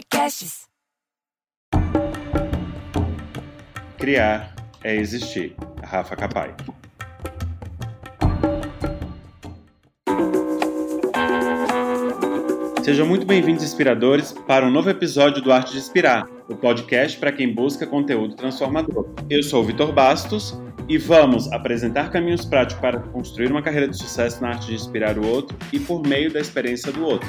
Podcasts. Criar é existir. Rafa Capai. Sejam muito bem-vindos, inspiradores, para um novo episódio do Arte de Inspirar, o podcast para quem busca conteúdo transformador. Eu sou o Vitor Bastos e vamos apresentar caminhos práticos para construir uma carreira de sucesso na arte de inspirar o outro e por meio da experiência do outro.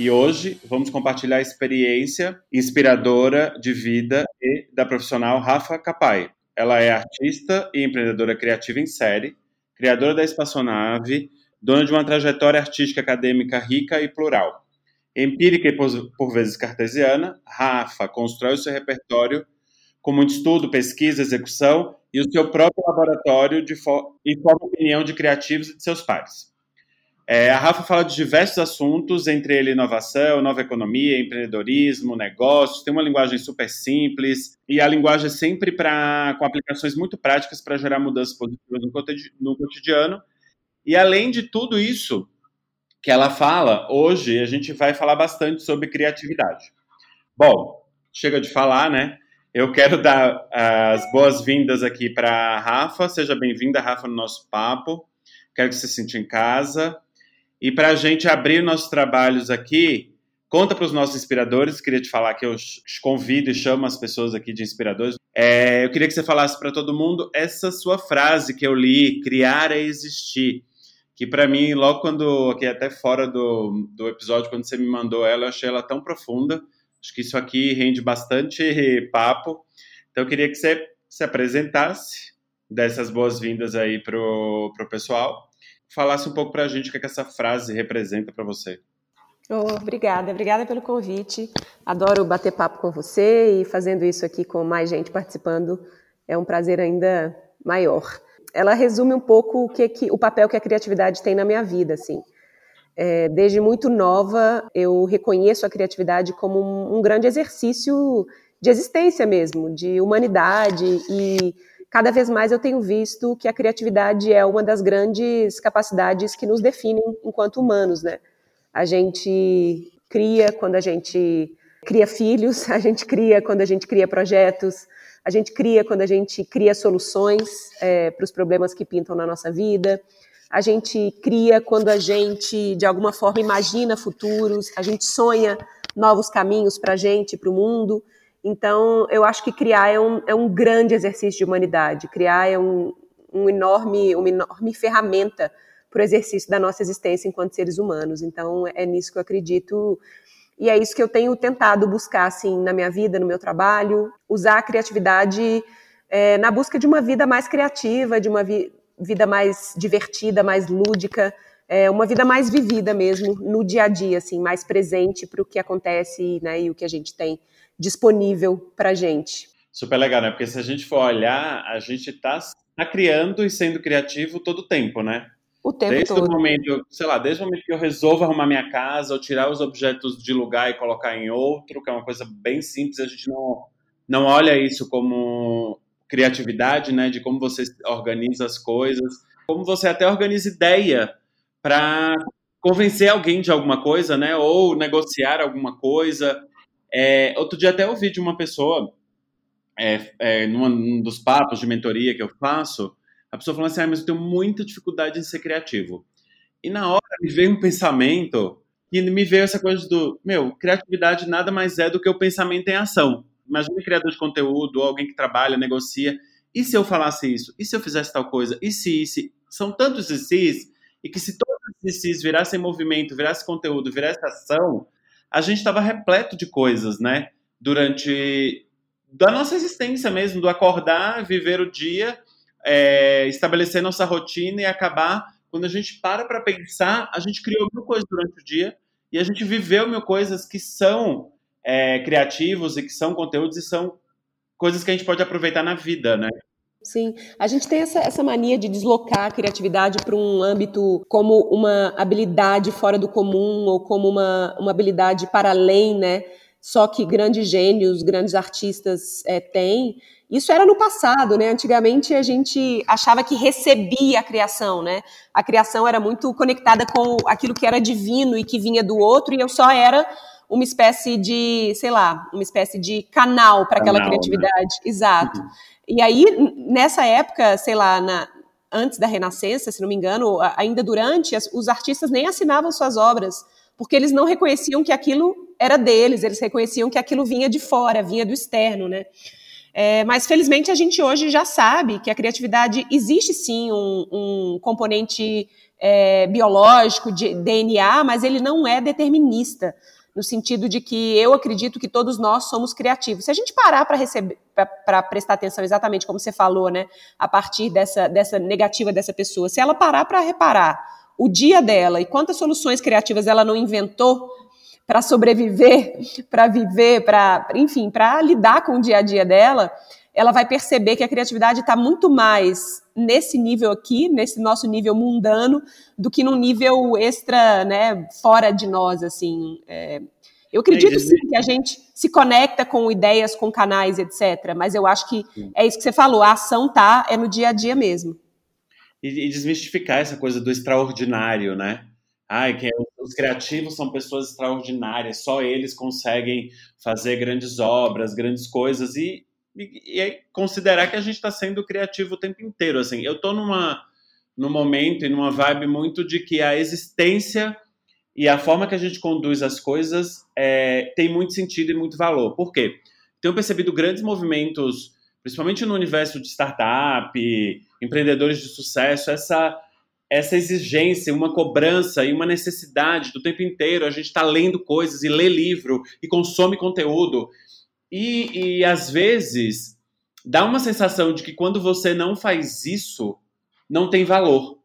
E hoje vamos compartilhar a experiência inspiradora de vida da profissional Rafa Capai. Ela é artista e empreendedora criativa em série, criadora da Espaçonave, dona de uma trajetória artística acadêmica rica e plural. Empírica e por vezes cartesiana, Rafa constrói o seu repertório com muito estudo, pesquisa, execução e o seu próprio laboratório de fo e forma opinião de criativos e de seus pares. É, a Rafa fala de diversos assuntos, entre eles inovação, nova economia, empreendedorismo, negócios. Tem uma linguagem super simples e a linguagem é sempre pra, com aplicações muito práticas para gerar mudanças positivas no cotidiano e além de tudo isso que ela fala, hoje a gente vai falar bastante sobre criatividade. Bom, chega de falar, né? Eu quero dar as boas-vindas aqui para a Rafa. Seja bem-vinda, Rafa, no nosso papo. Quero que você se sinta em casa. E para a gente abrir nossos trabalhos aqui, conta para os nossos inspiradores. Queria te falar que eu convido e chamo as pessoas aqui de inspiradores. É, eu queria que você falasse para todo mundo essa sua frase que eu li: criar é existir que para mim, logo quando, aqui até fora do, do episódio, quando você me mandou ela, eu achei ela tão profunda. Acho que isso aqui rende bastante papo. Então eu queria que você se apresentasse, desse as boas-vindas aí pro, pro pessoal, falasse um pouco para a gente o que, é que essa frase representa para você. Oh, obrigada, obrigada pelo convite. Adoro bater papo com você e fazendo isso aqui com mais gente participando é um prazer ainda maior ela resume um pouco o, que, que, o papel que a criatividade tem na minha vida, assim. É, desde muito nova, eu reconheço a criatividade como um, um grande exercício de existência mesmo, de humanidade e cada vez mais eu tenho visto que a criatividade é uma das grandes capacidades que nos definem enquanto humanos, né? A gente cria quando a gente cria filhos, a gente cria quando a gente cria projetos, a gente cria quando a gente cria soluções é, para os problemas que pintam na nossa vida. A gente cria quando a gente, de alguma forma, imagina futuros, a gente sonha novos caminhos para a gente, para o mundo. Então, eu acho que criar é um, é um grande exercício de humanidade. Criar é um, um enorme, uma enorme ferramenta para o exercício da nossa existência enquanto seres humanos. Então, é nisso que eu acredito e é isso que eu tenho tentado buscar, assim, na minha vida, no meu trabalho, usar a criatividade é, na busca de uma vida mais criativa, de uma vi vida mais divertida, mais lúdica, é, uma vida mais vivida mesmo, no dia a dia, assim, mais presente para o que acontece né, e o que a gente tem disponível para a gente. Super legal, né? Porque se a gente for olhar, a gente está tá criando e sendo criativo todo o tempo, né? O tempo desde todo. o momento, sei lá, desde o momento que eu resolvo arrumar minha casa, ou tirar os objetos de lugar e colocar em outro, que é uma coisa bem simples, a gente não, não olha isso como criatividade, né, de como você organiza as coisas, como você até organiza ideia para convencer alguém de alguma coisa, né, ou negociar alguma coisa. É, outro dia até ouvi de uma pessoa, é, é, num dos papos de mentoria que eu faço, a pessoa falando assim, ah, mas eu tenho muita dificuldade em ser criativo. E na hora me veio um pensamento e me veio essa coisa do, meu, criatividade nada mais é do que o pensamento em ação. Imagina criador de conteúdo, alguém que trabalha, negocia. E se eu falasse isso? E se eu fizesse tal coisa? E se, e se? São tantos e se, e que se todos esses se virassem movimento, virasse conteúdo, virasse ação, a gente estava repleto de coisas, né? Durante da nossa existência mesmo, do acordar, viver o dia é, estabelecer nossa rotina e acabar. Quando a gente para para pensar, a gente criou mil coisas durante o dia e a gente viveu mil coisas que são é, criativos e que são conteúdos e são coisas que a gente pode aproveitar na vida, né? Sim, a gente tem essa, essa mania de deslocar a criatividade para um âmbito como uma habilidade fora do comum ou como uma, uma habilidade para além, né? só que grandes gênios, grandes artistas é, têm. Isso era no passado, né? Antigamente a gente achava que recebia a criação, né? A criação era muito conectada com aquilo que era divino e que vinha do outro, e eu só era uma espécie de, sei lá, uma espécie de canal para aquela né? criatividade. Né? Exato. Uhum. E aí, nessa época, sei lá, na, antes da Renascença, se não me engano, ainda durante, os artistas nem assinavam suas obras, porque eles não reconheciam que aquilo era deles, eles reconheciam que aquilo vinha de fora, vinha do externo, né? É, mas felizmente a gente hoje já sabe que a criatividade existe sim um, um componente é, biológico de DNA, mas ele não é determinista no sentido de que eu acredito que todos nós somos criativos. Se a gente parar para receber, para prestar atenção exatamente como você falou, né, a partir dessa, dessa negativa dessa pessoa, se ela parar para reparar o dia dela e quantas soluções criativas ela não inventou para sobreviver, para viver, para, enfim, para lidar com o dia a dia dela, ela vai perceber que a criatividade está muito mais nesse nível aqui, nesse nosso nível mundano, do que num nível extra, né, fora de nós, assim. É, eu acredito sim que a gente se conecta com ideias, com canais, etc. Mas eu acho que é isso que você falou, a ação tá é no dia a dia mesmo. E, e desmistificar essa coisa do extraordinário, né? Ai, que os criativos são pessoas extraordinárias, só eles conseguem fazer grandes obras, grandes coisas e e, e considerar que a gente está sendo criativo o tempo inteiro. Assim, eu estou numa num momento e numa vibe muito de que a existência e a forma que a gente conduz as coisas é, tem muito sentido e muito valor. Por quê? Tenho percebido grandes movimentos, principalmente no universo de startup, empreendedores de sucesso, essa essa exigência, uma cobrança e uma necessidade do tempo inteiro. A gente está lendo coisas e lê livro e consome conteúdo. E, e às vezes dá uma sensação de que quando você não faz isso, não tem valor,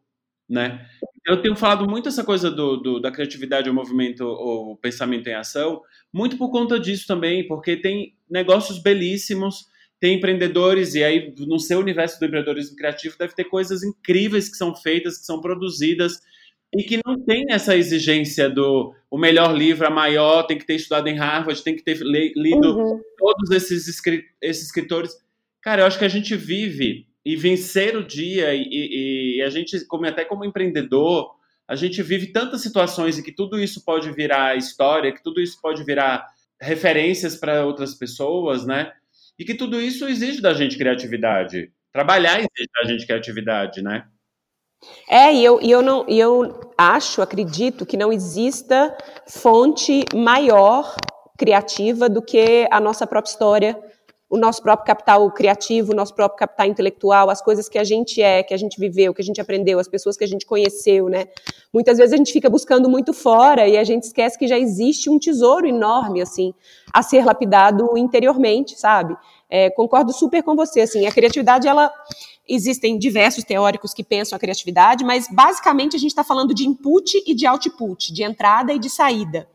né? Eu tenho falado muito essa coisa do, do, da criatividade, o movimento, o pensamento em ação, muito por conta disso também, porque tem negócios belíssimos, tem empreendedores, e aí no seu universo do empreendedorismo criativo deve ter coisas incríveis que são feitas, que são produzidas, e que não tem essa exigência do o melhor livro, a maior, tem que ter estudado em Harvard, tem que ter lido uhum. todos esses, esses escritores. Cara, eu acho que a gente vive e vencer o dia e, e, a gente, como até como empreendedor, a gente vive tantas situações em que tudo isso pode virar história, que tudo isso pode virar referências para outras pessoas, né? E que tudo isso exige da gente criatividade. Trabalhar exige da gente criatividade, né? É, e eu, e eu, não, e eu acho, acredito que não exista fonte maior criativa do que a nossa própria história, o nosso próprio capital criativo, o nosso próprio capital intelectual, as coisas que a gente é, que a gente viveu, que a gente aprendeu, as pessoas que a gente conheceu, né? Muitas vezes a gente fica buscando muito fora e a gente esquece que já existe um tesouro enorme, assim, a ser lapidado interiormente, sabe? É, concordo super com você, assim, a criatividade, ela Existem diversos teóricos que pensam a criatividade, mas basicamente a gente está falando de input e de output, de entrada e de saída.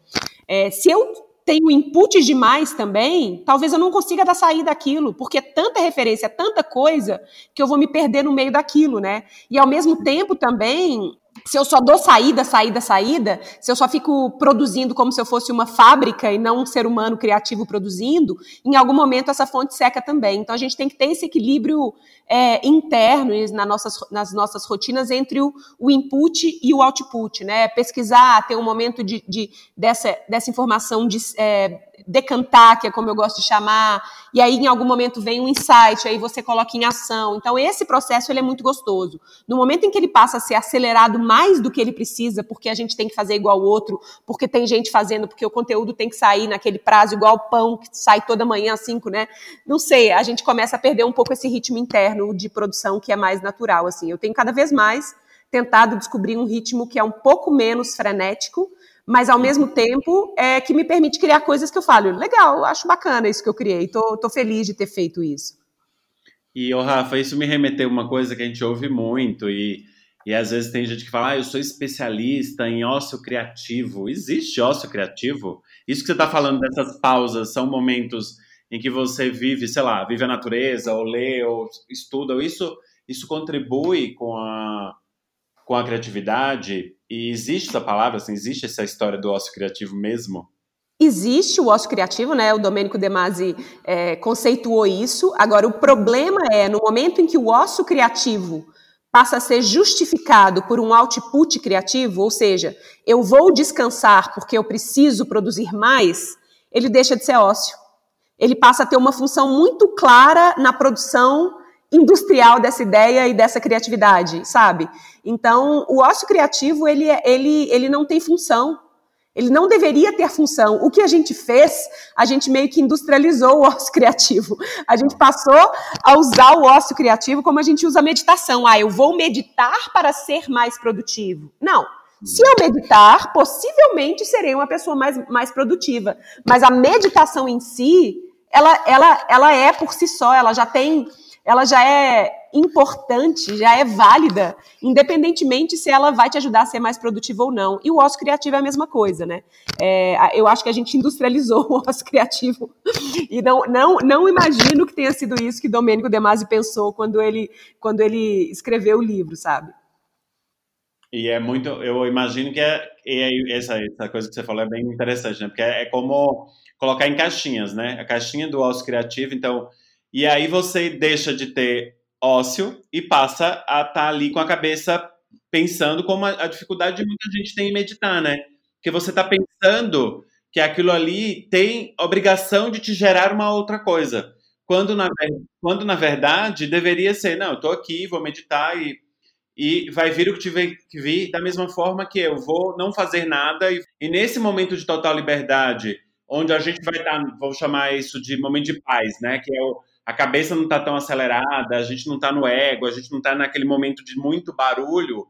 É, se eu tenho input demais também, talvez eu não consiga dar saída daquilo, porque é tanta referência, é tanta coisa, que eu vou me perder no meio daquilo, né? E ao mesmo tempo também, se eu só dou saída, saída, saída, se eu só fico produzindo como se eu fosse uma fábrica e não um ser humano criativo produzindo, em algum momento essa fonte seca também. Então a gente tem que ter esse equilíbrio é, interno nas nossas, nas nossas rotinas entre o, o, input e o output, né? Pesquisar, ter um momento de, de dessa, dessa informação de, é, decantar, que é como eu gosto de chamar, e aí em algum momento vem um insight, aí você coloca em ação. Então esse processo ele é muito gostoso. No momento em que ele passa a ser acelerado mais do que ele precisa, porque a gente tem que fazer igual o outro, porque tem gente fazendo, porque o conteúdo tem que sair naquele prazo igual pão que sai toda manhã às cinco, né? Não sei, a gente começa a perder um pouco esse ritmo interno de produção que é mais natural assim. Eu tenho cada vez mais tentado descobrir um ritmo que é um pouco menos frenético, mas ao mesmo tempo é que me permite criar coisas que eu falo, legal, acho bacana isso que eu criei, tô, tô feliz de ter feito isso. E, oh, Rafa, isso me remeteu a uma coisa que a gente ouve muito e, e às vezes tem gente que fala, ah, eu sou especialista em ócio criativo. Existe ócio criativo? Isso que você está falando dessas pausas são momentos em que você vive, sei lá, vive a natureza, ou lê, ou estuda, ou isso, isso contribui com a, com a criatividade? E existe essa palavra, assim, existe essa história do ócio criativo mesmo? Existe o ócio criativo, né? O Domênico De Masi é, conceituou isso. Agora, o problema é no momento em que o ócio criativo passa a ser justificado por um output criativo, ou seja, eu vou descansar porque eu preciso produzir mais, ele deixa de ser ócio. Ele passa a ter uma função muito clara na produção industrial dessa ideia e dessa criatividade, sabe? Então, o ócio criativo, ele, é, ele, ele não tem função. Ele não deveria ter função. O que a gente fez, a gente meio que industrializou o ócio criativo. A gente passou a usar o ócio criativo como a gente usa a meditação. Ah, eu vou meditar para ser mais produtivo. Não. Se eu meditar, possivelmente serei uma pessoa mais, mais produtiva. Mas a meditação em si, ela, ela, ela é por si só, ela já tem ela já é importante, já é válida, independentemente se ela vai te ajudar a ser mais produtivo ou não. E o ócio criativo é a mesma coisa, né? É, eu acho que a gente industrializou o ócio criativo e não, não, não imagino que tenha sido isso que Domênico De Masi pensou quando ele, quando ele escreveu o livro, sabe? E é muito, eu imagino que é, é essa, essa coisa que você falou é bem interessante, né? Porque é, é como colocar em caixinhas, né? A caixinha do ócio criativo, então e aí você deixa de ter ócio e passa a estar tá ali com a cabeça pensando como a, a dificuldade de muita gente tem em meditar, né? Porque você está pensando que aquilo ali tem obrigação de te gerar uma outra coisa. Quando na, quando na verdade deveria ser, não, eu estou aqui, vou meditar e, e vai vir o que tiver que vir, da mesma forma que eu vou não fazer nada. E, e nesse momento de total liberdade, onde a gente vai estar, tá, vou chamar isso de momento de paz, né? Que é o, a cabeça não está tão acelerada, a gente não está no ego, a gente não está naquele momento de muito barulho.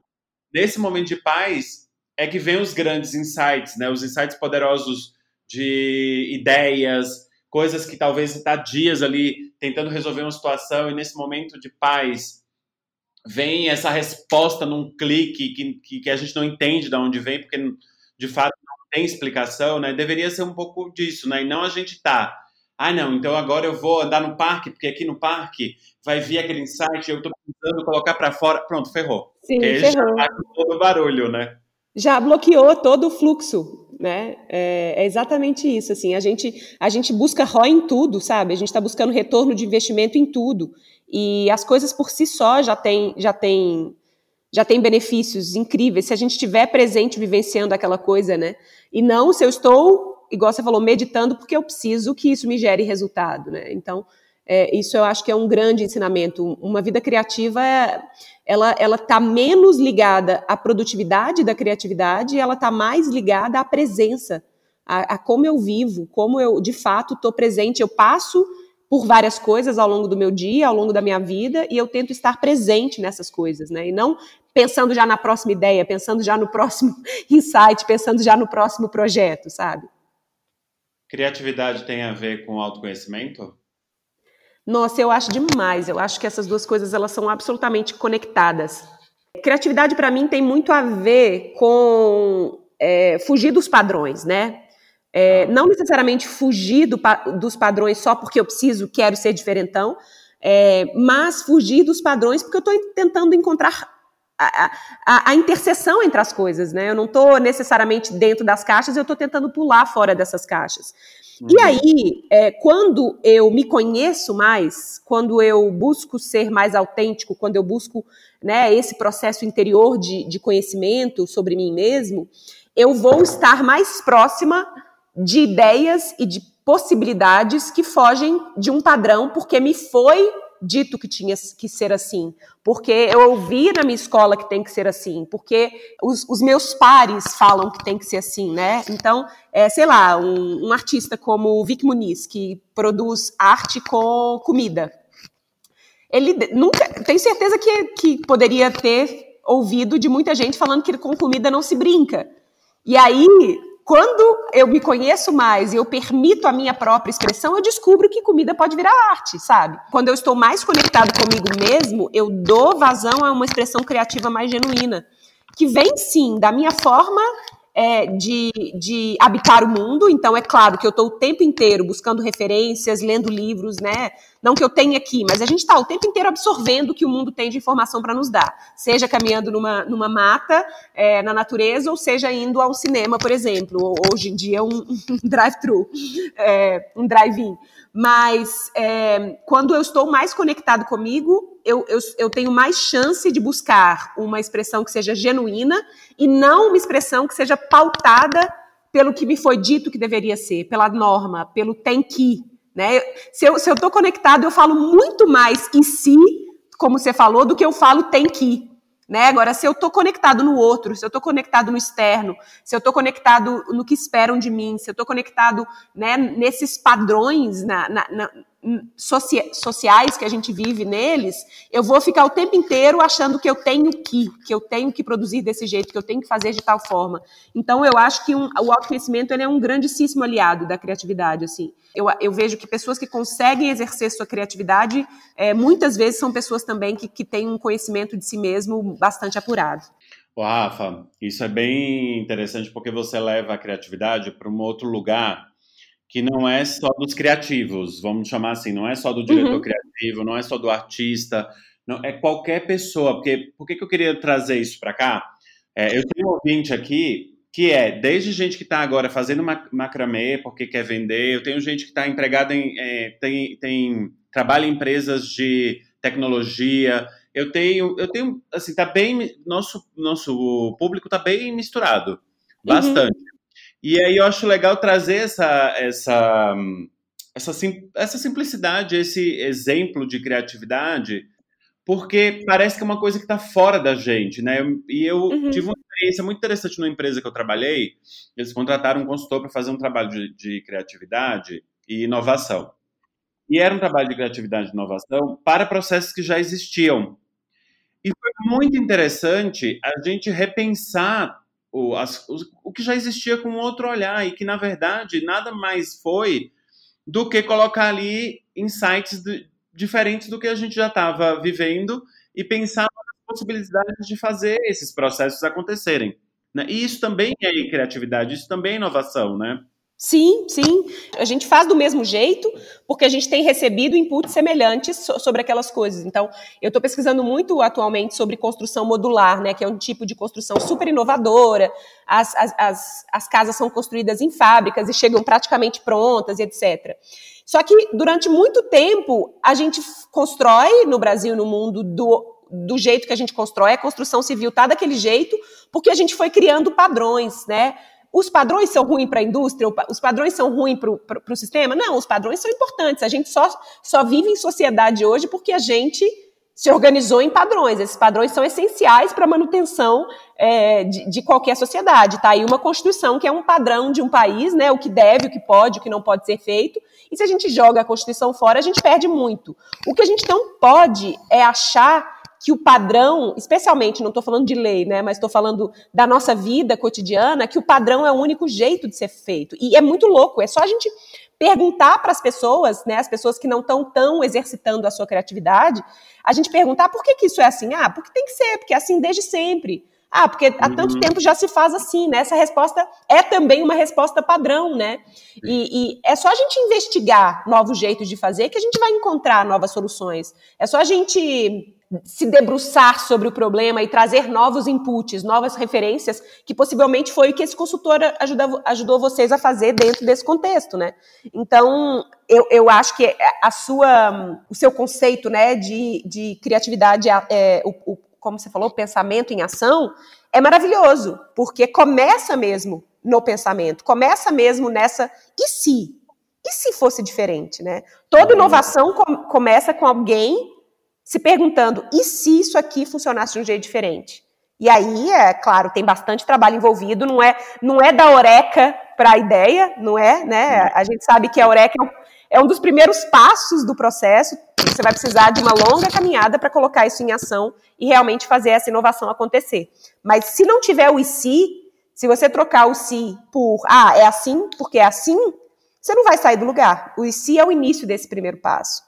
Nesse momento de paz é que vem os grandes insights, né? Os insights poderosos de ideias, coisas que talvez está dias ali tentando resolver uma situação e nesse momento de paz vem essa resposta num clique que, que, a gente não entende de onde vem, porque de fato não tem explicação, né? Deveria ser um pouco disso, né? E não a gente tá ah, não, então agora eu vou andar no parque, porque aqui no parque vai vir aquele insight, eu estou precisando colocar para fora. Pronto, ferrou. Sim, ferrou. Já tá todo o barulho, né? Já bloqueou todo o fluxo, né? É, é, exatamente isso, assim, a gente, a gente busca ROI em tudo, sabe? A gente está buscando retorno de investimento em tudo. E as coisas por si só já têm já tem, já tem benefícios incríveis se a gente estiver presente vivenciando aquela coisa, né? E não se eu estou igual você falou, meditando porque eu preciso que isso me gere resultado, né? Então, é, isso eu acho que é um grande ensinamento. Uma vida criativa, é, ela ela está menos ligada à produtividade da criatividade, ela está mais ligada à presença, a, a, como eu vivo, como eu de fato estou presente. Eu passo por várias coisas ao longo do meu dia, ao longo da minha vida, e eu tento estar presente nessas coisas, né? E não pensando já na próxima ideia, pensando já no próximo insight, pensando já no próximo projeto, sabe? Criatividade tem a ver com autoconhecimento? Nossa, eu acho demais. Eu acho que essas duas coisas elas são absolutamente conectadas. Criatividade para mim tem muito a ver com é, fugir dos padrões, né? É, não necessariamente fugir do, dos padrões só porque eu preciso, quero ser diferentão, é, mas fugir dos padrões porque eu estou tentando encontrar a, a, a, interseção entre as coisas, né? Eu não estou necessariamente dentro das caixas, eu estou tentando pular fora dessas caixas. Uhum. E aí, é, quando eu me conheço mais, quando eu busco ser mais autêntico, quando eu busco né, esse processo interior de, de conhecimento sobre mim mesmo, eu vou estar mais próxima de ideias e de possibilidades que fogem de um padrão, porque me foi dito que tinha que ser assim, porque eu ouvi na minha escola que tem que ser assim, porque os, os meus pares falam que tem que ser assim, né? Então, é, sei lá, um, um artista como o Vic Muniz, que produz arte com comida, ele nunca, tenho certeza que, que poderia ter ouvido de muita gente falando que com comida não se brinca. E aí, quando eu me conheço mais e eu permito a minha própria expressão, eu descubro que comida pode virar arte, sabe? Quando eu estou mais conectado comigo mesmo, eu dou vazão a uma expressão criativa mais genuína, que vem sim da minha forma é, de, de habitar o mundo, então é claro que eu estou o tempo inteiro buscando referências, lendo livros, né? Não que eu tenha aqui, mas a gente está o tempo inteiro absorvendo o que o mundo tem de informação para nos dar, seja caminhando numa, numa mata, é, na natureza, ou seja indo ao cinema, por exemplo, hoje em dia um, drive-thru, é, um drive-in. Mas é, quando eu estou mais conectado comigo, eu, eu, eu, tenho mais chance de buscar uma expressão que seja genuína e não uma expressão que seja pautada pelo que me foi dito que deveria ser, pela norma, pelo tem que. Né? Se eu estou conectado, eu falo muito mais em si, como você falou, do que eu falo tem que. Né? Agora, se eu estou conectado no outro, se eu estou conectado no externo, se eu estou conectado no que esperam de mim, se eu estou conectado né, nesses padrões na, na, sociais que a gente vive neles, eu vou ficar o tempo inteiro achando que eu tenho que, que eu tenho que produzir desse jeito, que eu tenho que fazer de tal forma. Então, eu acho que um, o autoconhecimento é um grandíssimo aliado da criatividade. Assim, eu, eu vejo que pessoas que conseguem exercer sua criatividade, é, muitas vezes são pessoas também que, que têm um conhecimento de si mesmo bastante apurado. Rafa, isso é bem interessante porque você leva a criatividade para um outro lugar que não é só dos criativos, vamos chamar assim, não é só do diretor uhum. criativo, não é só do artista, não, é qualquer pessoa. Porque por que, que eu queria trazer isso para cá? É, eu tenho um ouvinte aqui que é desde gente que está agora fazendo macramê porque quer vender, eu tenho gente que está empregada em é, tem, tem trabalha em empresas de tecnologia, eu tenho eu tenho assim tá bem nosso nosso público está bem misturado, uhum. bastante. Uhum. E aí eu acho legal trazer essa, essa, essa, essa simplicidade, esse exemplo de criatividade, porque parece que é uma coisa que está fora da gente, né? E eu uhum. tive uma experiência muito interessante numa empresa que eu trabalhei. Eles contrataram um consultor para fazer um trabalho de, de, criatividade e inovação. E era um trabalho de criatividade e inovação para processos que já existiam. E foi muito interessante a gente repensar o, as, o, o que já existia com outro olhar e que, na verdade, nada mais foi do que colocar ali insights de, diferentes do que a gente já estava vivendo e pensar nas possibilidades de fazer esses processos acontecerem. Né? E isso também é criatividade, isso também é inovação, né? Sim, sim. A gente faz do mesmo jeito, porque a gente tem recebido inputs semelhantes sobre aquelas coisas. Então, eu estou pesquisando muito atualmente sobre construção modular, né, que é um tipo de construção super inovadora. As, as, as, as casas são construídas em fábricas e chegam praticamente prontas e etc. Só que durante muito tempo a gente constrói no Brasil, no mundo, do, do jeito que a gente constrói, a construção civil está daquele jeito, porque a gente foi criando padrões, né? Os padrões são ruins para a indústria, os padrões são ruins para o sistema? Não, os padrões são importantes. A gente só, só vive em sociedade hoje porque a gente se organizou em padrões. Esses padrões são essenciais para a manutenção é, de, de, qualquer sociedade. Está aí uma Constituição que é um padrão de um país, né, o que deve, o que pode, o que não pode ser feito. E se a gente joga a Constituição fora, a gente perde muito. O que a gente não pode é achar que o padrão, especialmente, não estou falando de lei, né, mas estou falando da nossa vida cotidiana, que o padrão é o único jeito de ser feito. E é muito louco, é só a gente perguntar para as pessoas, né, as pessoas que não estão tão exercitando a sua criatividade, a gente perguntar por que, que isso é assim? Ah, porque tem que ser, porque é assim desde sempre. Ah, porque há tanto uhum. tempo já se faz assim, né? Essa resposta é também uma resposta padrão, né? E, e, é só a gente investigar novos jeitos de fazer que a gente vai encontrar novas soluções. É só a gente se debruçar sobre o problema e trazer novos inputs, novas referências, que possivelmente foi o que esse consultor ajudou, ajudou vocês a fazer dentro desse contexto, né? Então, eu, eu acho que a sua, o seu conceito, né, de, de criatividade, é, o, o, como você falou, pensamento em ação, é maravilhoso, porque começa mesmo no pensamento, começa mesmo nessa, e se? E se fosse diferente, né? Toda inovação com, começa com alguém se perguntando: e se isso aqui funcionasse de um jeito diferente? E aí, é claro, tem bastante trabalho envolvido, não é, não é da Oreca para a ideia, não é, né? A gente sabe que a Oreca é um, é um dos primeiros passos do processo. Você vai precisar de uma longa caminhada para colocar isso em ação e realmente fazer essa inovação acontecer. Mas se não tiver o e se, se você trocar o se por ah, é assim, porque é assim, você não vai sair do lugar. O e se é o início desse primeiro passo.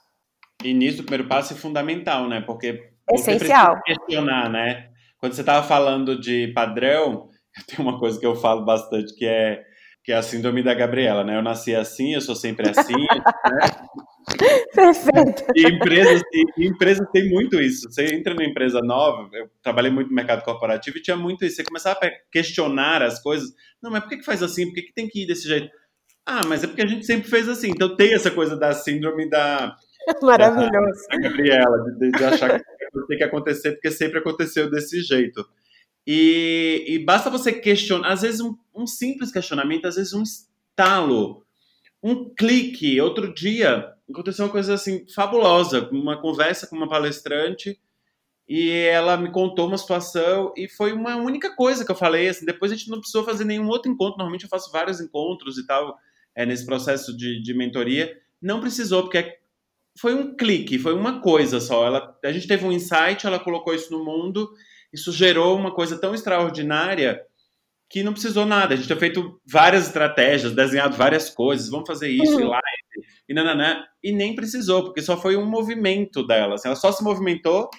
Início do primeiro passo é fundamental, né? Porque Essencial. você questionar, né? Quando você estava falando de padrão, tem uma coisa que eu falo bastante que é que é a síndrome da Gabriela, né? Eu nasci assim, eu sou sempre assim, né? Perfeito. E empresas, e empresas têm muito isso. Você entra numa empresa nova, eu trabalhei muito no mercado corporativo e tinha muito isso. Você começava a questionar as coisas. Não, mas por que, que faz assim? Por que, que tem que ir desse jeito? Ah, mas é porque a gente sempre fez assim. Então tem essa coisa da síndrome da. Maravilhoso. Da, da Gabriela, de, de achar que tem que acontecer porque sempre aconteceu desse jeito. E, e basta você questionar, às vezes um, um, simples questionamento, às vezes um estalo, um clique. Outro dia aconteceu uma coisa assim fabulosa, uma conversa com uma palestrante e ela me contou uma situação e foi uma única coisa que eu falei. Assim, depois a gente não precisou fazer nenhum outro encontro. Normalmente eu faço vários encontros e tal é, nesse processo de, de mentoria. Não precisou porque foi um clique, foi uma coisa só. Ela, a gente teve um insight, ela colocou isso no mundo isso gerou uma coisa tão extraordinária que não precisou nada. A gente tem feito várias estratégias, desenhado várias coisas, vamos fazer isso, uhum. e live, e nananã, e nem precisou, porque só foi um movimento dela. Assim, ela só se movimentou,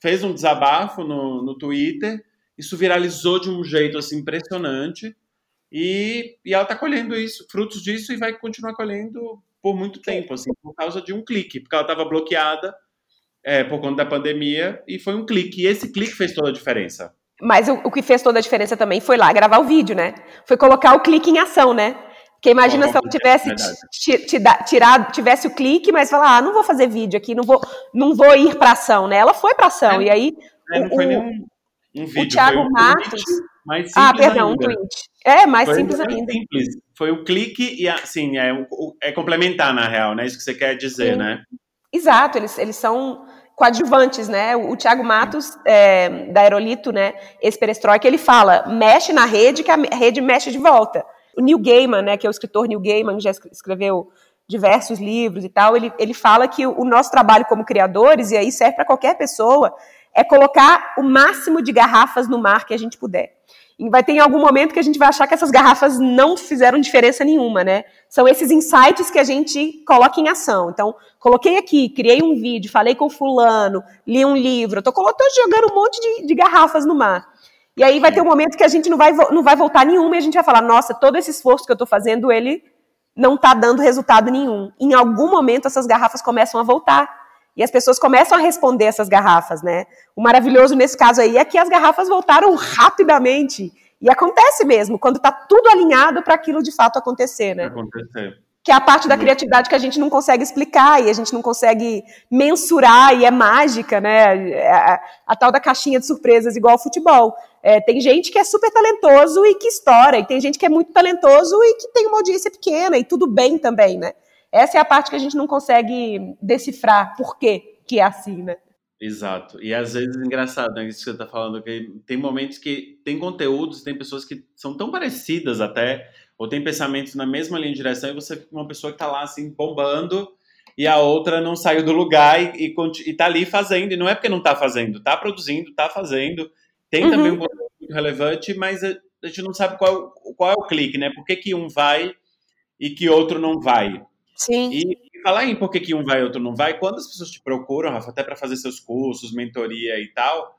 fez um desabafo no, no Twitter, isso viralizou de um jeito assim impressionante, e, e ela está colhendo isso, frutos disso, e vai continuar colhendo por muito tempo, assim, por causa de um clique, porque ela estava bloqueada é, por conta da pandemia, e foi um clique. E esse clique fez toda a diferença. Mas o, o, que fez toda a diferença também foi lá gravar o vídeo, né? Foi colocar o clique em ação, né? Porque imagina se ela tivesse tirado, tivesse o clique, mas falar, ah, não vou fazer vídeo aqui, não vou, não vou ir para ação, né? Ela foi para ação. É, e aí. É, não o, foi nenhum um vídeo, o Thiago um Matos. Ah, perdão, ainda. um tweet. É, mais foi simples ainda. Simples. Foi o clique e assim, é, é complementar na real, né? Isso que você quer dizer, Sim. né? Exato, eles, eles são coadjuvantes, né? O, o Thiago Matos, é, da Aerolito, né, ex-perestroika, ele fala, mexe na rede que a rede mexe de volta. O Neil Gaiman, né, que é o escritor Neil Gaiman, que já escreveu diversos livros e tal, ele, ele fala que o nosso trabalho como criadores, e aí serve para qualquer pessoa, é colocar o máximo de garrafas no mar que a gente puder. E vai ter em algum momento que a gente vai achar que essas garrafas não fizeram diferença nenhuma, né? São esses insights que a gente coloca em ação. Então, coloquei aqui, criei um vídeo, falei com fulano, li um livro, tô, tô jogando um monte de, de garrafas no mar. E aí vai ter um momento que a gente não vai, não vai voltar nenhuma e a gente vai falar, nossa, todo esse esforço que eu estou fazendo, ele não está dando resultado nenhum. Em algum momento essas garrafas começam a voltar. E as pessoas começam a responder essas garrafas, né? O maravilhoso nesse caso aí é que as garrafas voltaram rapidamente. E acontece mesmo, quando está tudo alinhado para aquilo de fato acontecer, né? Acontecer. Que é a parte da criatividade que a gente não consegue explicar e a gente não consegue mensurar e é mágica, né? É a, a tal da caixinha de surpresas, igual ao futebol. É, tem gente que é super talentoso e que estoura, e tem gente que é muito talentoso e que tem uma audiência pequena, e tudo bem também, né? Essa é a parte que a gente não consegue decifrar por quê que é assim, né? Exato. E às vezes é engraçado, né, isso que você está falando, que tem momentos que tem conteúdos, tem pessoas que são tão parecidas até, ou tem pensamentos na mesma linha de direção, e você uma pessoa que está lá assim, bombando, e a outra não saiu do lugar e, e, e tá ali fazendo, e não é porque não está fazendo, está produzindo, está fazendo, tem uhum. também um conteúdo muito relevante, mas a, a gente não sabe qual, qual é o clique, né? Por que, que um vai e que outro não vai? Sim. E, falar em por que, que um vai e outro não vai, quando as pessoas te procuram, Rafa, até para fazer seus cursos, mentoria e tal,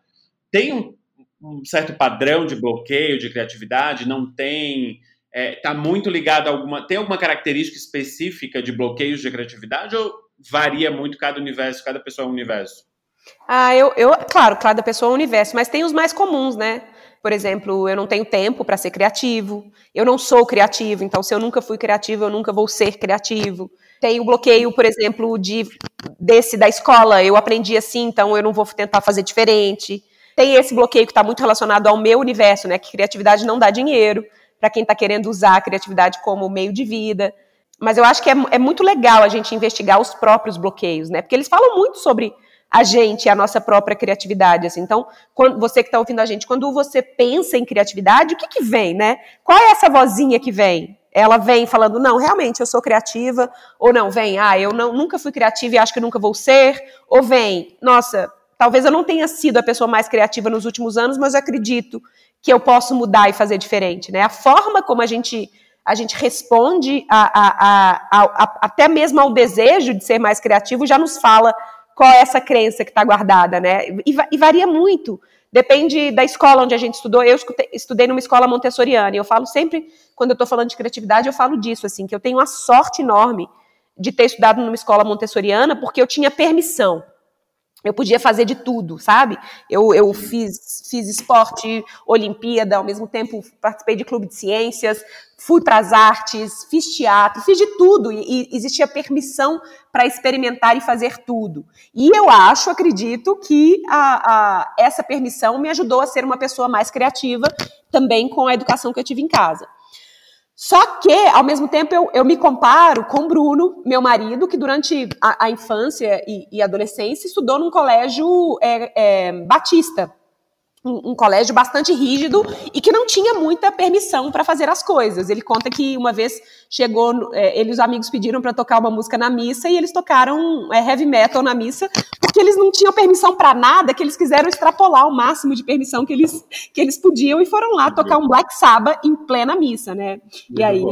tem um, um, certo padrão de bloqueio de criatividade? Não tem? Está é, muito ligado a alguma. Tem alguma característica específica de bloqueios de criatividade ou varia muito cada universo, cada pessoa é um universo? Ah, eu, eu, claro, cada pessoa é um universo, mas tem os mais comuns, né? Por exemplo, eu não tenho tempo para ser criativo, eu não sou criativo, então se eu nunca fui criativo, eu nunca vou ser criativo. Tem o bloqueio, por exemplo, de desse da escola, eu aprendi assim, então eu não vou tentar fazer diferente. Tem esse bloqueio que está muito relacionado ao meu universo, né? Que criatividade não dá dinheiro para quem está querendo usar a criatividade como meio de vida. Mas eu acho que é, é muito legal a gente investigar os próprios bloqueios, né? Porque eles falam muito sobre a gente, a nossa própria criatividade. Assim. Então, quando, você que está ouvindo a gente, quando você pensa em criatividade, o que, que vem, né? Qual é essa vozinha que vem? Ela vem falando, não, realmente eu sou criativa, ou não, vem, ah, eu não, nunca fui criativa e acho que nunca vou ser, ou vem, nossa, talvez eu não tenha sido a pessoa mais criativa nos últimos anos, mas eu acredito que eu posso mudar e fazer diferente, né? A forma como a gente a gente responde a, a, a, até mesmo ao desejo de ser mais criativo já nos fala qual é essa crença que está guardada, né? E, e, varia muito. Depende da escola onde a gente estudou. Eu estudei numa escola montessoriana. E eu falo sempre, quando eu estou falando de criatividade, eu falo disso, assim, que eu tenho uma sorte enorme de ter estudado numa escola montessoriana, porque eu tinha permissão eu podia fazer de tudo, sabe? Eu, eu fiz, fiz esporte, Olimpíada, ao mesmo tempo participei de clube de ciências, fui para as artes, fiz teatro, fiz de tudo e, e existia permissão para experimentar e fazer tudo. E eu acho, acredito que a, a, essa permissão me ajudou a ser uma pessoa mais criativa, também com a educação que eu tive em casa. Só que, ao mesmo tempo, eu, eu me comparo com Bruno, meu marido, que durante a, a infância e, e, adolescência estudou num colégio é, é, batista um, um, colégio bastante rígido e que não tinha muita permissão para fazer as coisas. Ele conta que uma vez chegou, é, ele e os amigos pediram para tocar uma música na missa e eles tocaram é, heavy metal na missa porque eles não tinham permissão para nada, que eles quiseram extrapolar o máximo de permissão que eles, que eles podiam e foram lá tocar um Black Sabbath em plena missa, né? E aí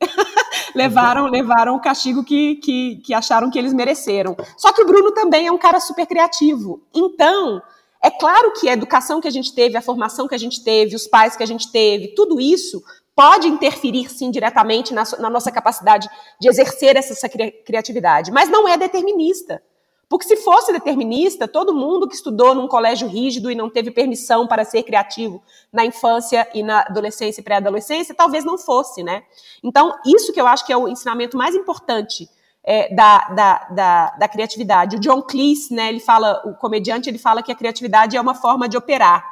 levaram levaram o castigo que, que, que acharam que eles mereceram. Só que o Bruno também é um cara super criativo. Então, é claro que a educação que a gente teve, a formação que a gente teve, os pais que a gente teve, tudo isso pode interferir, sim, diretamente na, na nossa capacidade de exercer essa criatividade, mas não é determinista. Porque se fosse determinista, todo mundo que estudou num colégio rígido e não teve permissão para ser criativo na infância e na adolescência e pré-adolescência, talvez não fosse, né? Então, isso que eu acho que é o ensinamento mais importante é, da, da, da, da, criatividade. O John Cleese, né, ele fala, o comediante, ele fala que a criatividade é uma forma de operar.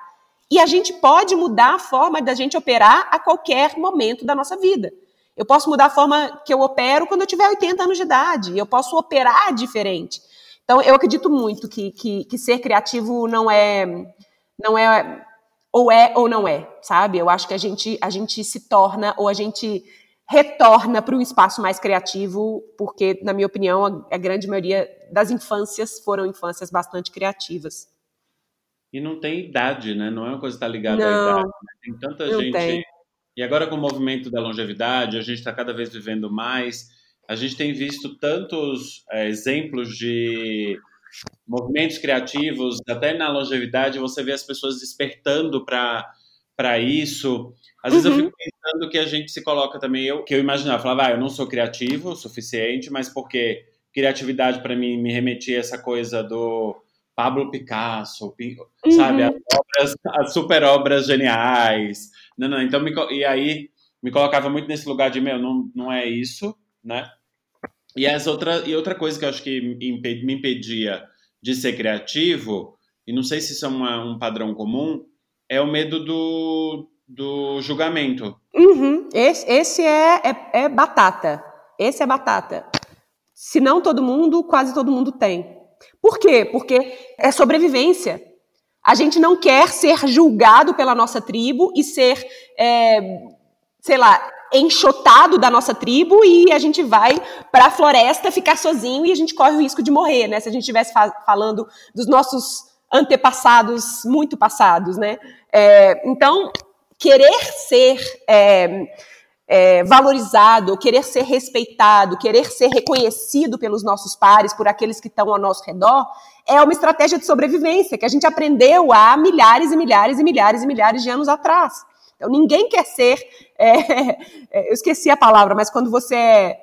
E a gente pode mudar a forma da gente operar a qualquer momento da nossa vida. Eu posso mudar a forma que eu opero quando eu tiver 80 anos de idade. Eu posso operar diferente. Então, eu acredito muito que, que, que ser criativo não é, não é ou é ou não é, sabe? Eu acho que a gente, a gente se torna ou a gente retorna para um espaço mais criativo, porque, na minha opinião, a, a, grande maioria das infâncias foram infâncias bastante criativas. E não tem idade, né? Não é uma coisa que está ligada não, à idade. Né? Tem tanta gente. Tem. E agora, com o movimento da longevidade, a gente está cada vez vivendo mais. A gente tem visto tantos é, exemplos de movimentos criativos, até na longevidade, você vê as pessoas despertando para isso. Às vezes uhum. eu fico pensando que a gente se coloca também, eu, que eu imaginava, falava, ah, eu não sou criativo o suficiente, mas porque criatividade para mim me remetia a essa coisa do Pablo Picasso, uhum. sabe, as, obras, as super obras geniais. Não, não, então me, e aí me colocava muito nesse lugar de, meu, não, não é isso, né? E, as outra, e outra coisa que eu acho que me impedia de ser criativo, e não sei se isso é uma, um padrão comum, é o medo do, do julgamento. Uhum. Esse, esse é, é, é, batata. Esse é batata. Se não todo mundo, quase todo mundo tem. Por quê? Porque é sobrevivência. A gente não quer ser julgado pela nossa tribo e ser, é, sei lá, enxotado da nossa tribo e a gente vai para a floresta ficar sozinho e a gente corre o risco de morrer, né? Se a gente estivesse fa falando dos nossos antepassados muito passados, né? É, então, querer ser é, é, valorizado, querer ser respeitado, querer ser reconhecido pelos nossos pares, por aqueles que estão ao nosso redor, é uma estratégia de sobrevivência que a gente aprendeu há milhares e milhares e milhares e milhares de anos atrás. Então, ninguém quer ser. É, é eu esqueci a palavra, mas quando você é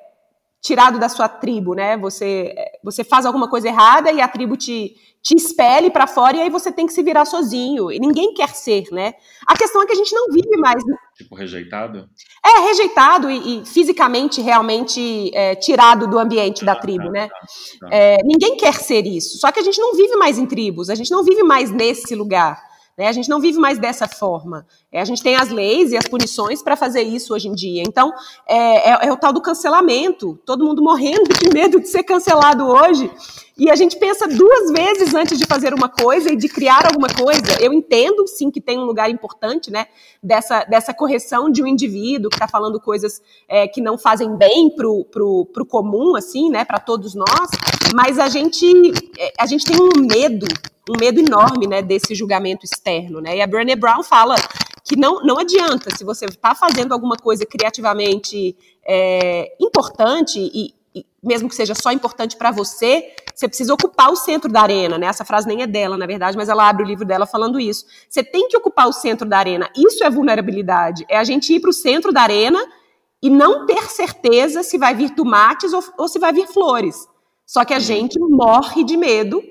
tirado da sua tribo, né? Você, você faz alguma coisa errada e a tribo te, te expele para fora e aí você tem que se virar sozinho. E ninguém quer ser, né? A questão é que a gente não vive mais. Tipo, rejeitado? É, rejeitado e, e fisicamente, realmente é, tirado do ambiente da ah, tribo, tá, né? Tá, tá. É, ninguém quer ser isso. Só que a gente não vive mais em tribos, a gente não vive mais nesse lugar. Né? A gente não vive mais dessa forma. É, a gente tem as leis e as punições para fazer isso hoje em dia. Então, é, é, é, o tal do cancelamento. Todo mundo morrendo de medo de ser cancelado hoje. E a gente pensa duas vezes antes de fazer uma coisa e de criar alguma coisa. Eu entendo, sim, que tem um lugar importante, né? Dessa, dessa correção de um indivíduo que está falando coisas é, que não fazem bem pro, pro comum, assim, né? Para todos nós. Mas a gente, é, a gente tem um medo um medo enorme, né, desse julgamento externo, né? E a Brené Brown fala que não, não adianta, se você está fazendo alguma coisa criativamente é, importante e mesmo que seja só importante para você, você precisa ocupar o centro da arena, né? Essa frase nem é dela, na verdade, mas ela abre o livro dela falando isso. Você tem que ocupar o centro da arena. Isso é vulnerabilidade. É a gente ir para o centro da arena e não ter certeza se vai vir tomates ou, ou se vai vir flores. Só que a gente morre de medo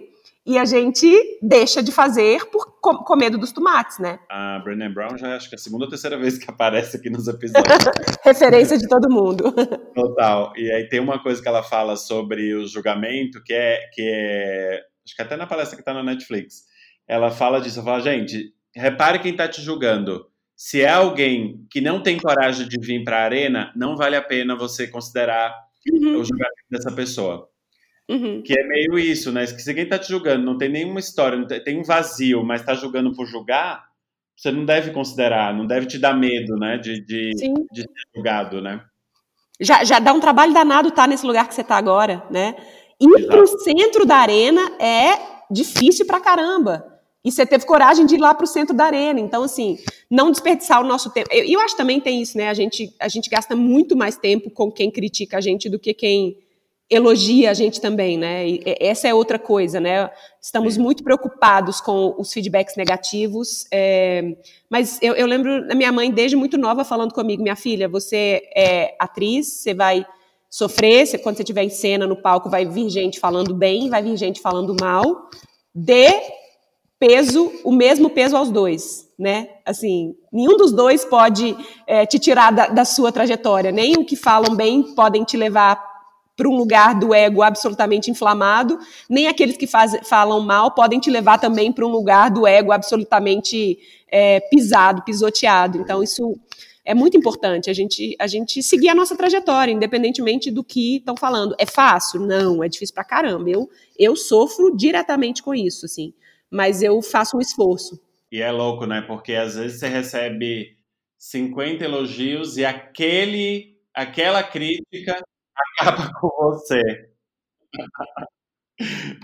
e a gente deixa de fazer por, com, com, medo dos tomates, né? A Brené Brown já acho que é a segunda ou terceira vez que aparece aqui nos episódios. Referência de todo mundo. Total. E aí tem uma coisa que ela fala sobre o julgamento, que é, que é acho que até na palestra que está na Netflix, ela fala disso, ela fala, gente, repare quem está te julgando. Se é alguém que não tem coragem de vir para a arena, não vale a pena você considerar uhum. o julgamento dessa pessoa. Uhum. Que é meio isso, né? Se alguém tá te julgando, não tem nenhuma história, tem um vazio, mas tá julgando por julgar, você não deve considerar, não deve te dar medo, né? De, de, de ser julgado, né? Já, já dá um trabalho danado estar tá nesse lugar que você tá agora, né? Ir para o centro da arena é difícil pra caramba. E você teve coragem de ir lá para o centro da arena. Então, assim, não desperdiçar o nosso tempo. Eu, eu acho que também tem isso, né? A gente, a gente gasta muito mais tempo com quem critica a gente do que quem elogia a gente também, né? E essa é outra coisa, né? Estamos muito preocupados com os feedbacks negativos, é, mas eu, eu, lembro da minha mãe desde muito nova falando comigo, minha filha, você é atriz, você vai sofrer, você, quando você estiver em cena no palco vai vir gente falando bem, vai vir gente falando mal, dê peso, o mesmo peso aos dois, né? Assim, nenhum dos dois pode é, te tirar da, da sua trajetória, nem o que falam bem podem te levar para um lugar do ego absolutamente inflamado, nem aqueles que faz, falam mal podem te levar também para um lugar do ego absolutamente é, pisado, pisoteado. Então, isso é muito importante, a gente, a gente seguir a nossa trajetória, independentemente do que estão falando. É fácil? Não, é difícil pra caramba. Eu, eu sofro diretamente com isso, assim, mas eu faço um esforço. E é louco, né? Porque às vezes você recebe 50 elogios e aquele, aquela crítica acaba com você.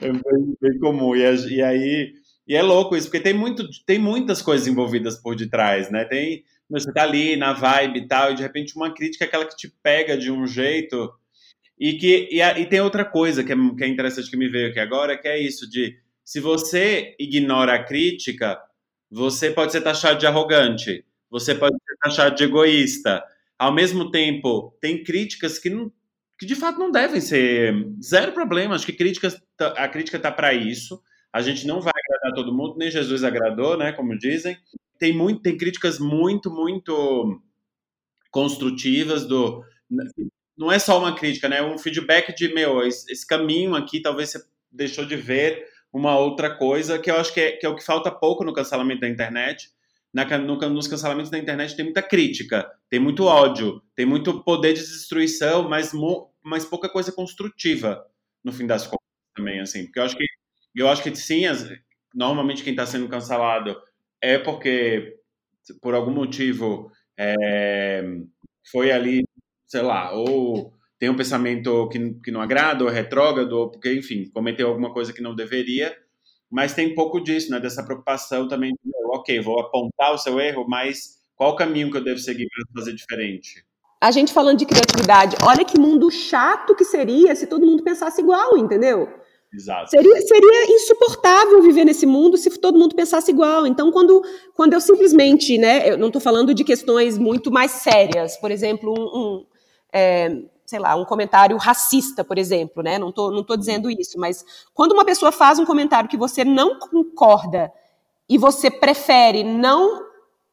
É bem, bem comum. E, e, aí. E é louco isso, porque tem, muito, tem muitas coisas envolvidas por detrás, né? Tem. Você tá ali na vibe e tal, e de repente uma crítica é aquela que te pega de um jeito. E que e, e tem outra coisa que é, que é interessante que me veio aqui agora, que é isso de se você ignora a crítica, você pode ser taxado de arrogante, você pode ser taxado de egoísta. Ao mesmo tempo, tem críticas que não, que de fato não devem ser zero problema. Acho que críticas, tá, a crítica está para isso. A gente não vai agradar todo mundo, nem Jesus agradou, né? Como dizem. Tem muito, tem críticas muito, muito construtivas do. Não é só uma crítica, né? Um feedback de meu, esse, esse caminho aqui talvez você deixou de ver uma outra coisa que eu acho que é, que é o que falta pouco no cancelamento da internet na, no, nos cancelamentos da internet tem muita crítica, tem muito ódio, tem muito poder de destruição, mas, mas pouca coisa construtiva, no fim das contas, também, assim. Porque eu acho que, eu acho que sim, as, normalmente quem está sendo cancelado é porque, por algum motivo, é, foi ali, sei lá, ou tem um pensamento que, que não agrada, ou é retrógrado, ou porque, enfim, cometeu alguma coisa que não deveria, mas tem pouco disso, né? Dessa preocupação também de, ok, vou apontar o seu erro, mas qual o caminho que eu devo seguir para fazer diferente? A gente falando de criatividade, olha que mundo chato que seria se todo mundo pensasse igual, entendeu? Exato. Seria, seria insuportável viver nesse mundo se todo mundo pensasse igual. Então, quando, quando eu simplesmente, né, eu não estou falando de questões muito mais sérias, por exemplo, um, um é, sei lá, um comentário racista, por exemplo, né? Não tô, não tô dizendo isso, mas quando uma pessoa faz um comentário que você não concorda e você prefere não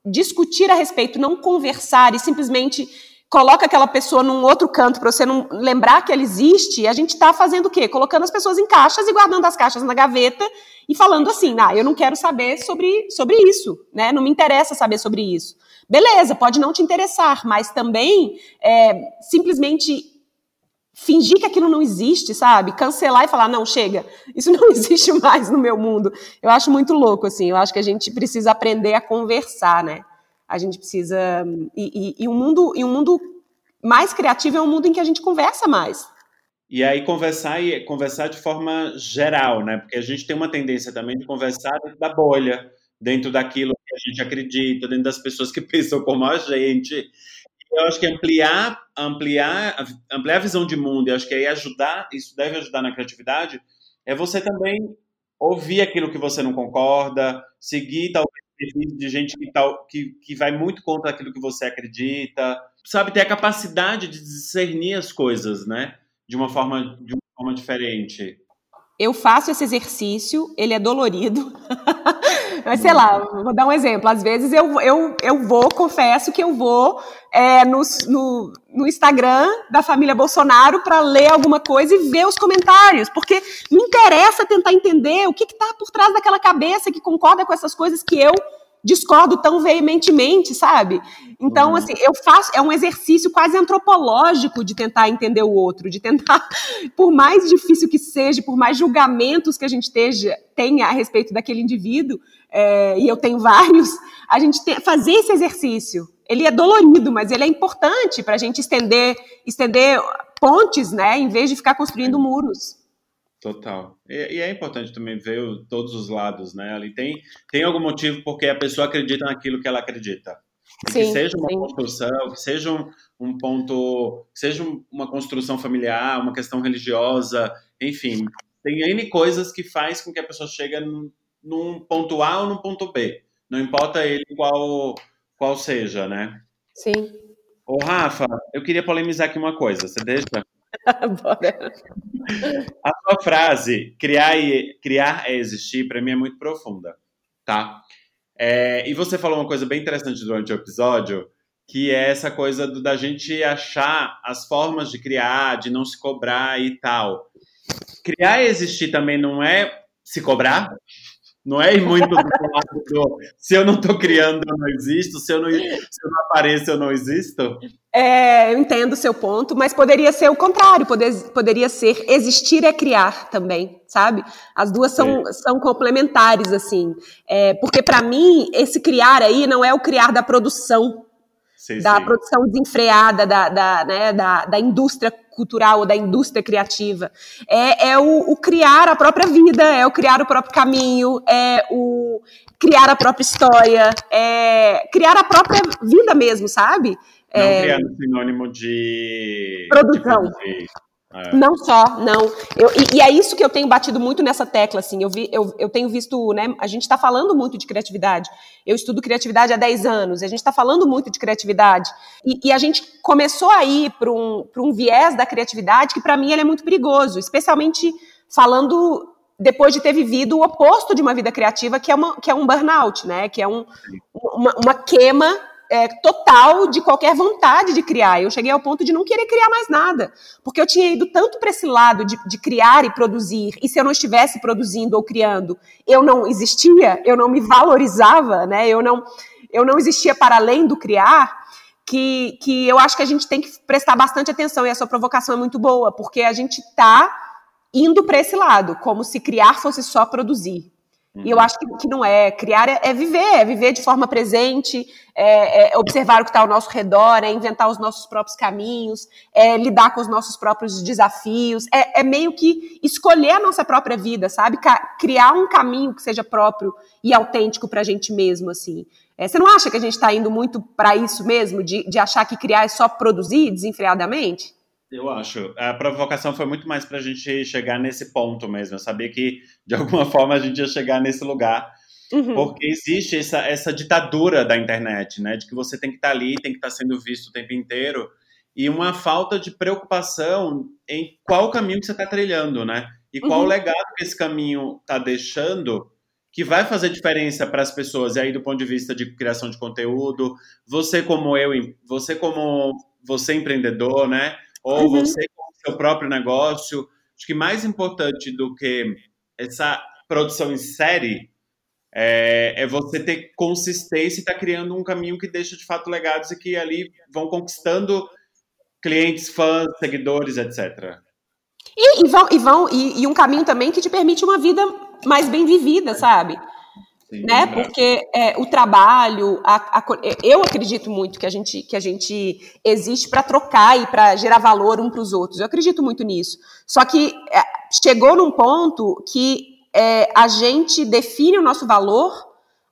discutir a respeito, não conversar e simplesmente coloca aquela pessoa num outro canto para você não lembrar que ela existe, a gente está fazendo o quê? Colocando as pessoas em caixas e guardando as caixas na gaveta e falando assim, ah, eu não quero saber sobre, sobre isso, né? Não me interessa saber sobre isso. Beleza, pode não te interessar, mas também é, simplesmente fingir que aquilo não existe, sabe? Cancelar e falar, não, chega, isso não existe mais no meu mundo. Eu acho muito louco, assim, eu acho que a gente precisa aprender a conversar, né? A gente precisa... E, e, e, um, mundo, e um mundo mais criativo é um mundo em que a gente conversa mais. E aí conversar e conversar de forma geral, né? Porque a gente tem uma tendência também de conversar da bolha, dentro daquilo que a gente acredita, dentro das pessoas que pensam como a gente. eu acho que ampliar, ampliar, ampliar a visão de mundo, eu acho que aí ajudar, isso deve ajudar na criatividade, é você também ouvir aquilo que você não concorda, seguir talvez de gente que, tal, que, que vai muito contra aquilo que você acredita, sabe, ter a capacidade de discernir as coisas, né? De uma forma, de uma forma diferente. Eu faço esse exercício, ele é dolorido. Mas sei lá, vou dar um exemplo. Às vezes eu, eu, eu vou, confesso que eu vou é, no, no, no Instagram da família Bolsonaro para ler alguma coisa e ver os comentários, porque me interessa tentar entender o que está por trás daquela cabeça que concorda com essas coisas que eu discordo tão veementemente, sabe? Então, uhum. assim, eu faço, é um exercício quase antropológico de tentar entender o outro, de tentar, por mais difícil que seja, por mais julgamentos que a gente esteja, tenha a respeito daquele indivíduo, é, e eu tenho vários, a gente tem, fazer esse exercício. Ele é dolorido, mas ele é importante para a gente estender, estender pontes, né, em vez de ficar construindo muros. Total. E, e, é importante também ver o, todos os lados, né? Ali tem, tem algum motivo porque a pessoa acredita naquilo que ela acredita. Sim, que seja uma sim. construção, que seja um, um ponto, que seja uma construção familiar, uma questão religiosa, enfim, tem N coisas que faz com que a pessoa chegue num ponto A ou num ponto B. Não importa ele qual, qual seja, né? Sim. Ô, Rafa, eu queria polemizar aqui uma coisa, você deixa? Bora. A sua frase, criar, e, criar é existir, para mim é muito profunda, tá? É, e você falou uma coisa bem interessante durante o episódio, que é essa coisa do, da gente achar as formas de criar, de não se cobrar e tal. Criar e existir também não é se cobrar? Não é muito do lado do se eu não estou criando, eu não existo, se eu não, se eu não apareço, eu não existo? É, eu entendo o seu ponto, mas poderia ser o contrário, poder, poderia ser existir é criar também, sabe? As duas são, são complementares, assim. É, porque para mim, esse criar aí não é o criar da produção, sim, da sim. produção desenfreada, da, da, né, da, da indústria cultural ou da indústria criativa. É, é o, o, criar a própria vida, é o criar o próprio caminho, é o criar a própria história, é criar a própria vida mesmo, sabe? Não é, criar um sinônimo de produção. De, é. Não só, não. Eu, e, e, é isso que eu tenho batido muito nessa tecla, assim. Eu, vi, eu, eu tenho visto, né? A gente está falando muito de criatividade. Eu estudo criatividade há 10 anos, a gente está falando muito de criatividade. E, e, a gente começou a ir para um, um viés da criatividade que, para mim, ele é muito perigoso, especialmente falando depois de ter vivido o oposto de uma vida criativa, que é, uma, que é um burnout, né? Que é um, uma, uma queima é, total de qualquer vontade de criar. Eu cheguei ao ponto de não querer criar mais nada, porque eu tinha ido tanto para esse lado de, de, criar e produzir, e se eu não estivesse produzindo ou criando, eu não existia, eu não me valorizava, né? Eu não, eu não existia para além do criar. Que, que eu acho que a gente tem que prestar bastante atenção, e a sua provocação é muito boa, porque a gente está indo para esse lado, como se criar fosse só produzir. E eu acho que, que não é. Criar é, é, viver, é viver de forma presente, é, é observar o que está ao nosso redor, é inventar os nossos próprios caminhos, é lidar com os nossos próprios desafios, é, é meio que escolher a nossa própria vida, sabe? Criar um caminho que seja próprio e autêntico para a gente mesmo, assim. É, você não acha que a gente está indo muito para isso mesmo, de, de achar que criar é só produzir desenfreadamente? Eu acho. A provocação foi muito mais para a gente chegar nesse ponto mesmo. Eu sabia que, de alguma forma, a gente ia chegar nesse lugar. Uhum. Porque existe essa, essa ditadura da internet, né? De que você tem que estar tá ali, tem que estar tá sendo visto o tempo inteiro. E uma falta de preocupação em qual caminho que você está trilhando, né? E qual uhum. legado que esse caminho está deixando que vai fazer diferença para as pessoas. E aí, do ponto de vista de criação de conteúdo, você como eu, você como você empreendedor, né? Ou uhum. você com o seu próprio negócio. Acho que mais importante do que essa produção em série é, é você ter consistência e estar tá criando um caminho que deixa de fato legados e que ali vão conquistando clientes, fãs, seguidores, etc. E, e vão, e, vão e, e um caminho também que te permite uma vida mais bem vivida, sabe? Né? Porque é, o trabalho, a, a, eu acredito muito que a gente, que a gente existe para trocar e para gerar valor um para os outros. Eu acredito muito nisso. Só que é, chegou num ponto que é, a gente define o nosso valor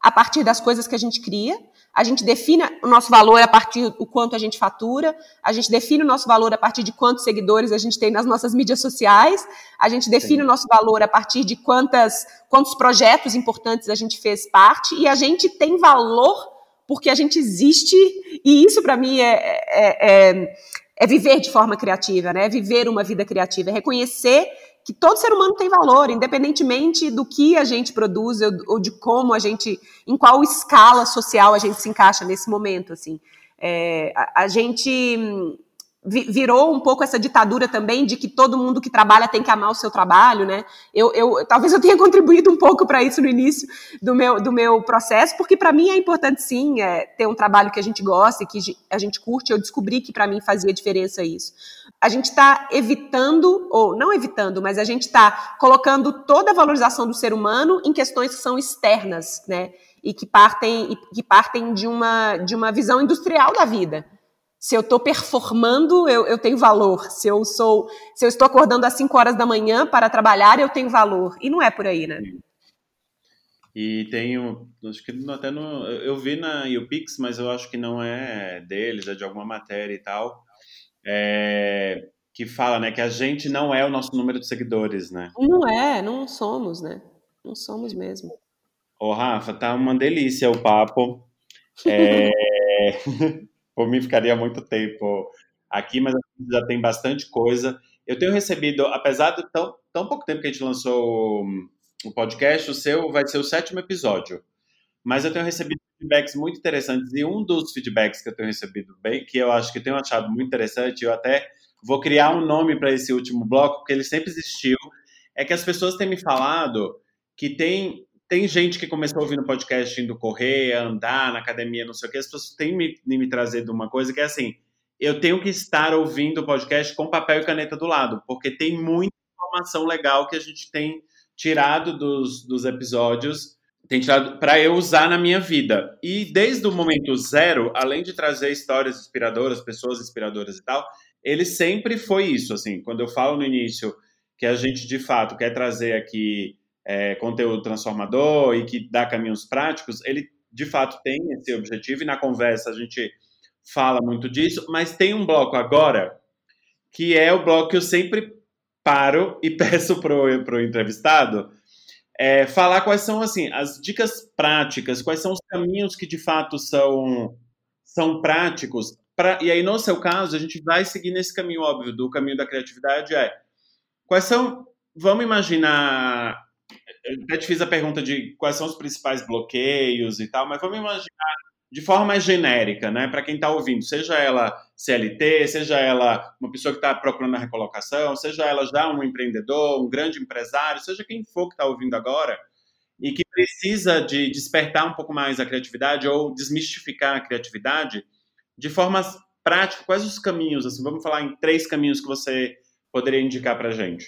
a partir das coisas que a gente cria, a gente define o nosso valor a partir do quanto a gente fatura, a gente define o nosso valor a partir de quantos seguidores a gente tem nas nossas mídias sociais, a gente define Sim. o nosso valor a partir de quantas, quantos projetos importantes a gente fez parte, e a gente tem valor porque a gente existe, e isso para mim é, é, é, é, viver de forma criativa, né? É viver uma vida criativa, é reconhecer que todo ser humano tem valor, independentemente do que a gente produz ou, de como a gente, em qual escala social a gente se encaixa nesse momento, assim. É, a, a, gente virou um pouco essa ditadura também de que todo mundo que trabalha tem que amar o seu trabalho, né? Eu, eu talvez eu tenha contribuído um pouco para isso no início do meu, do meu processo, porque para mim é importante sim é, ter um trabalho que a gente gosta e que a gente curte. Eu descobri que para mim fazia diferença isso. A gente está evitando, ou não evitando, mas a gente está colocando toda a valorização do ser humano em questões que são externas, né? E que partem, que partem de, uma, de uma visão industrial da vida se eu estou performando, eu, eu, tenho valor. Se eu sou, se eu estou acordando às 5 horas da manhã para trabalhar, eu tenho valor. E não é por aí, né? E tenho, acho que até no, eu vi na UPix, mas eu acho que não é deles, é de alguma matéria e tal, é, que fala, né, que a gente não é o nosso número de seguidores, né? Não é, não somos, né? Não somos mesmo. Ô, Rafa, tá uma delícia o papo. É... por mim ficaria muito tempo aqui, mas já tem bastante coisa. Eu tenho recebido, apesar de tão, tão pouco tempo que a gente lançou o podcast, o seu vai ser o sétimo episódio. Mas eu tenho recebido feedbacks muito interessantes e um dos feedbacks que eu tenho recebido bem, que eu acho que tenho achado muito interessante, eu até vou criar um nome para esse último bloco, porque ele sempre existiu, é que as pessoas têm me falado que tem tem gente que começou ouvindo podcast indo correr, andar na academia, não sei o que, as pessoas têm me, me trazido uma coisa que é assim, eu tenho que estar ouvindo o podcast com papel e caneta do lado, porque tem muita informação legal que a gente tem tirado dos, dos episódios, tem tirado para eu usar na minha vida. E desde o momento zero, além de trazer histórias inspiradoras, pessoas inspiradoras e tal, ele sempre foi isso, assim, quando eu falo no início que a gente de fato quer trazer aqui é, conteúdo transformador e que dá caminhos práticos, ele de fato tem esse objetivo e na conversa a gente fala muito disso, mas tem um bloco agora que é o bloco que eu sempre paro e peço pro, pro entrevistado é, falar quais são assim as dicas práticas, quais são os caminhos que de fato são são práticos. Pra, e aí, no seu caso, a gente vai seguir nesse caminho óbvio do caminho da criatividade é quais são, vamos imaginar eu até te fiz a pergunta de quais são os principais bloqueios e tal, mas vamos imaginar de forma mais genérica, né, para quem está ouvindo, seja ela CLT, seja ela uma pessoa que está procurando a recolocação, seja ela já um empreendedor, um grande empresário, seja quem for que está ouvindo agora e que precisa de despertar um pouco mais a criatividade ou desmistificar a criatividade, de forma prática, quais os caminhos? Assim, vamos falar em três caminhos que você poderia indicar para a gente.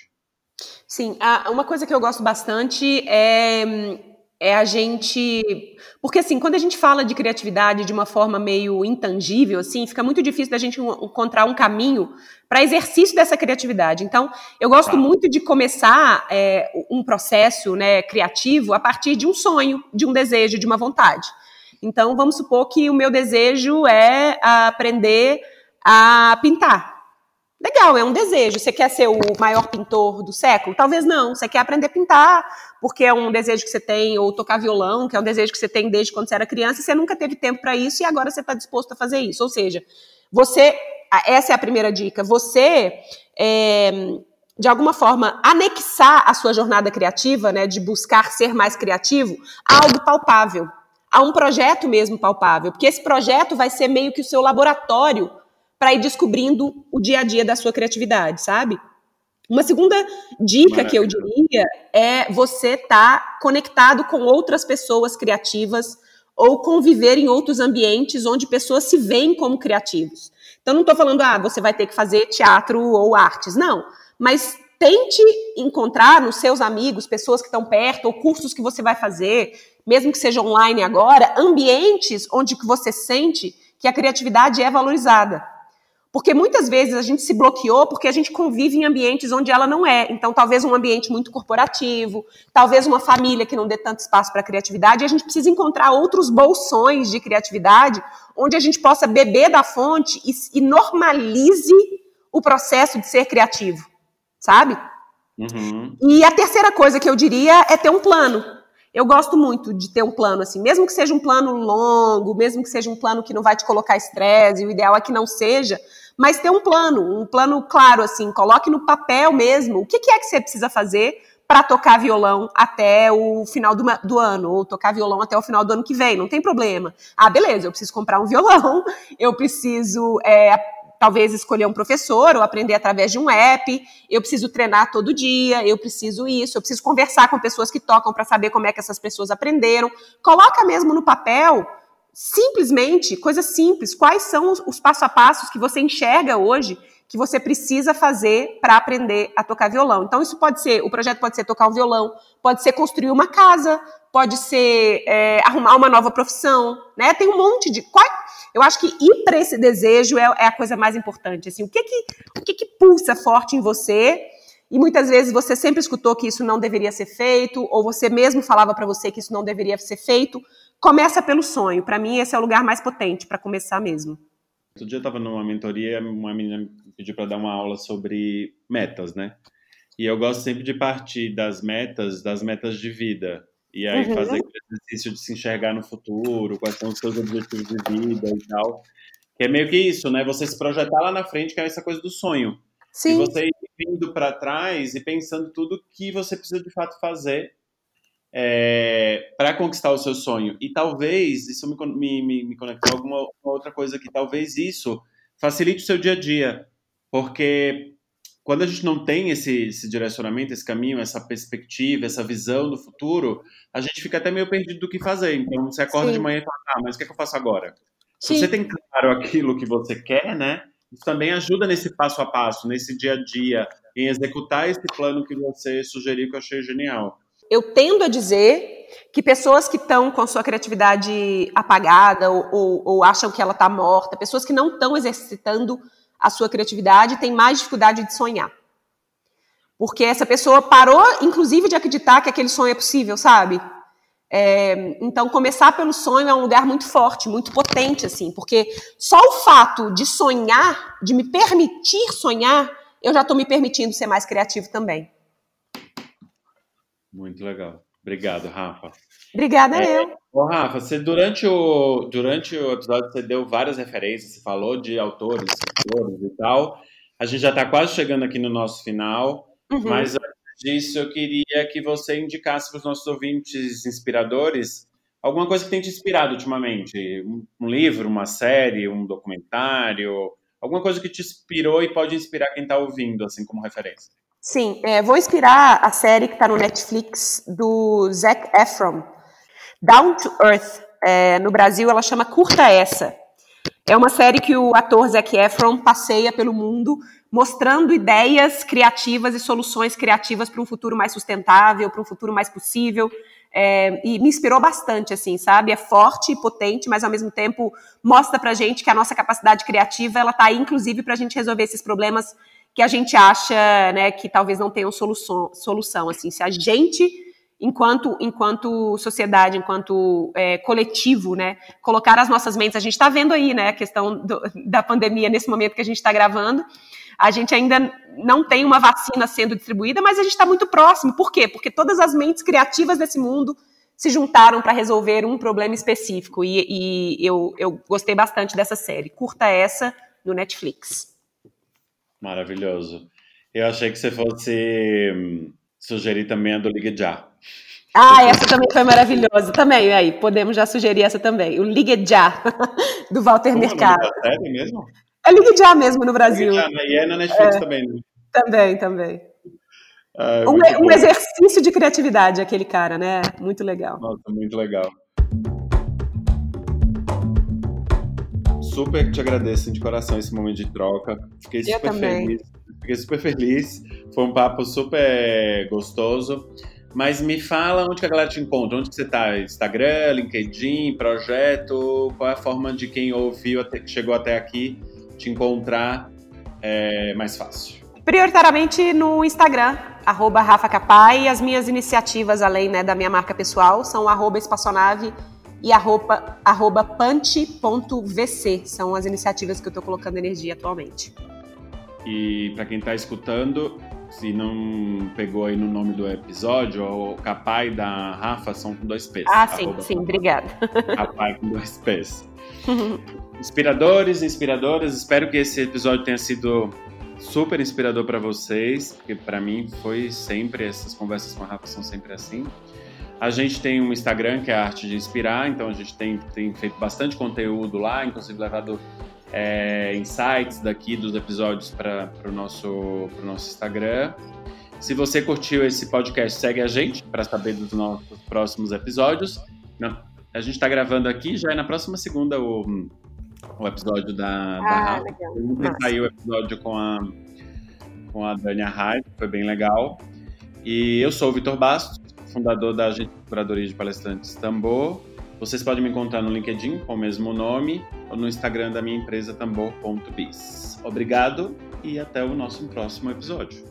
Sim, uma coisa que eu gosto bastante é, é a gente. Porque, assim, quando a gente fala de criatividade de uma forma meio intangível, assim, fica muito difícil da gente encontrar um caminho para exercício dessa criatividade. Então, eu gosto tá. muito de começar é, um processo né, criativo a partir de um sonho, de um desejo, de uma vontade. Então, vamos supor que o meu desejo é aprender a pintar. Legal, é um desejo. Você quer ser o maior pintor do século? Talvez não. Você quer aprender a pintar, porque é um desejo que você tem, ou tocar violão, que é um desejo que você tem desde quando você era criança, e você nunca teve tempo para isso e agora você está disposto a fazer isso. Ou seja, você. Essa é a primeira dica. Você. É, de alguma forma, anexar a sua jornada criativa, né, de buscar ser mais criativo, a algo palpável, a um projeto mesmo palpável, porque esse projeto vai ser meio que o seu laboratório para ir descobrindo o dia a dia da sua criatividade, sabe? Uma segunda dica Maravilha. que eu diria é você estar tá conectado com outras pessoas criativas ou conviver em outros ambientes onde pessoas se veem como criativos. Então, não estou falando, ah, você vai ter que fazer teatro ou artes, não. Mas tente encontrar nos seus amigos, pessoas que estão perto, ou cursos que você vai fazer, mesmo que seja online agora, ambientes onde que você sente que a criatividade é valorizada. Porque muitas vezes a gente se bloqueou porque a gente convive em ambientes onde ela não é. Então, talvez um ambiente muito corporativo, talvez uma família que não dê tanto espaço para criatividade, e a gente precisa encontrar outros bolsões de criatividade onde a gente possa beber da fonte e, e normalize o processo de ser criativo, sabe? Uhum. E a terceira coisa que eu diria é ter um plano. Eu gosto muito de ter um plano assim, mesmo que seja um plano longo, mesmo que seja um plano que não vai te colocar estresse, o ideal é que não seja, mas ter um plano, um plano claro assim, coloque no papel mesmo o que, que é que você precisa fazer para tocar violão até o final do, do, ano, ou tocar violão até o final do ano que vem, não tem problema. Ah, beleza, eu preciso comprar um violão, eu preciso é, talvez escolher um professor ou aprender através de um app, eu preciso treinar todo dia, eu preciso isso, eu preciso conversar com pessoas que tocam para saber como é que essas pessoas aprenderam. Coloca mesmo no papel, simplesmente, coisas simples, quais são os, os passo a passos que você enxerga hoje que você precisa fazer para aprender a tocar violão. Então, isso pode ser, o projeto pode ser tocar um violão, pode ser construir uma casa, pode ser é, arrumar uma nova profissão, né? Tem um monte de. Qual, eu acho que ir para esse desejo é, é, a coisa mais importante. Assim, o que que, o que que pulsa forte em você? E muitas vezes você sempre escutou que isso não deveria ser feito, ou você mesmo falava para você que isso não deveria ser feito. Começa pelo sonho. Para mim, esse é o lugar mais potente para começar mesmo. Outro dia eu estava numa mentoria, uma menina me pediu para dar uma aula sobre metas, né? E eu gosto sempre de partir das metas, das metas de vida. E aí uhum. fazer aquele exercício de se enxergar no futuro, quais são os seus objetivos de vida e tal. Que é meio que isso, né? Você se projetar lá na frente, que é essa coisa do sonho. Sim. E você ir vindo para trás e pensando tudo que você precisa de fato fazer é, para conquistar o seu sonho. E talvez, isso me, me, me conectou a alguma outra coisa que talvez isso facilite o seu dia a dia. Porque quando a gente não tem esse, esse, direcionamento, esse caminho, essa perspectiva, essa visão do futuro, a gente fica até meio perdido do que fazer. Então você acorda Sim. de manhã e fala, ah, mas o que, é que eu faço agora? Sim. Se você tem claro aquilo que você quer, né? Isso também ajuda nesse passo a passo, nesse dia a dia, em executar esse plano que você sugeriu, que eu achei genial. Eu tendo a dizer que pessoas que estão com sua criatividade apagada ou, ou, ou acham que ela está morta, pessoas que não estão exercitando a sua criatividade tem mais dificuldade de sonhar. Porque essa pessoa parou, inclusive, de acreditar que aquele sonho é possível, sabe? É, então, começar pelo sonho é um lugar muito forte, muito potente, assim, porque só o fato de sonhar, de me permitir sonhar, eu já estou me permitindo ser mais criativo também. Muito legal. Obrigado, Rafa. Obrigada é, eu. Ô, Rafa, você, durante, o, durante o episódio você deu várias referências, você falou de autores, escritores e tal. A gente já está quase chegando aqui no nosso final, uhum. mas antes disso eu queria que você indicasse para os nossos ouvintes inspiradores alguma coisa que tem te inspirado ultimamente. Um, um livro, uma série, um documentário, alguma coisa que te inspirou e pode inspirar quem está ouvindo, assim, como referência. Sim, é, vou inspirar a série que está no Netflix do Zac Efron, Down to Earth. É, no Brasil, ela chama Curta Essa. É uma série que o ator Zac Efron passeia pelo mundo mostrando ideias criativas e soluções criativas para um futuro mais sustentável, para um futuro mais possível. É, e me inspirou bastante, assim, sabe? É forte e potente, mas ao mesmo tempo mostra pra gente que a nossa capacidade criativa, ela tá aí, inclusive, pra gente resolver esses problemas que a gente acha né, que talvez não tenham solução, solução. Assim, se a gente, enquanto, enquanto sociedade, enquanto é, coletivo, né, colocar as nossas mentes, a gente está vendo aí né, a questão do, da pandemia nesse momento que a gente está gravando. A gente ainda não tem uma vacina sendo distribuída, mas a gente está muito próximo. Por quê? Porque todas as mentes criativas desse mundo se juntaram para resolver um problema específico. E, e eu, eu gostei bastante dessa série. Curta essa no Netflix. Maravilhoso. Eu achei que você fosse hum, sugerir também a do Ligue Já. Ah, essa também foi maravilhosa. Também, aí, podemos já sugerir essa também. O Ligue Já, do Walter Como Mercado. É série mesmo? É Ligue Já mesmo no Brasil. Ligue Já, né? E é na Netflix é, também. Né? Também, também. Ah, um, um exercício de criatividade, aquele cara, né? Muito legal. Nossa, muito legal. Super te agradeço de coração esse momento de troca. Fiquei Eu super também. feliz. Fiquei super feliz. Foi um papo super gostoso. Mas me fala onde que a galera te encontra, onde que você tá? Instagram, LinkedIn, projeto? Qual é a forma de quem ouviu, até, chegou até aqui, te encontrar é mais fácil? Prioritariamente no Instagram, arroba Rafa Capai, e as minhas iniciativas, além né, da minha marca pessoal, são arroba espaçonave e arroba, arroba punch.vc. São as iniciativas que eu estou colocando energia atualmente. E para quem está escutando, se não pegou aí no nome do episódio, o Capai da Rafa são com dois P's. Ah, sim, sim, obrigada. Capai com dois P's. Inspiradores, inspiradoras, espero que esse episódio tenha sido super inspirador para vocês, porque para mim foi sempre, essas conversas com a Rafa são sempre assim. A gente tem um Instagram que é a Arte de Inspirar, então a gente tem, tem feito bastante conteúdo lá, inclusive levado é, insights daqui dos episódios para o nosso, nosso Instagram. Se você curtiu esse podcast, segue a gente para saber dos nossos próximos episódios. A gente está gravando aqui, já é na próxima segunda o, o episódio da, ah, da Rafa. Saiu o episódio com a, com a Dania Hyde, foi bem legal. E eu sou o Vitor Bastos, fundador da Agência de Curadoria de Palestrantes Tambor. Vocês podem me encontrar no LinkedIn com o mesmo nome ou no Instagram da minha empresa tambor.biz. Obrigado e até o nosso próximo episódio.